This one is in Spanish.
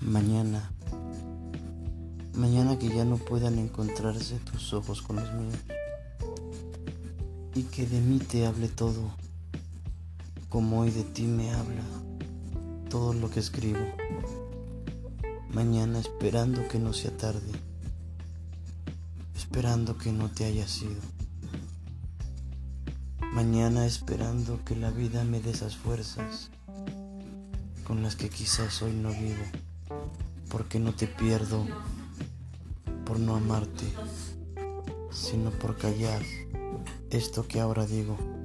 Mañana, mañana que ya no puedan encontrarse tus ojos con los míos y que de mí te hable todo, como hoy de ti me habla todo lo que escribo. Mañana esperando que no sea tarde, esperando que no te haya sido. Mañana esperando que la vida me dé esas fuerzas con las que quizás hoy no vivo porque no te pierdo por no amarte, sino por callar esto que ahora digo.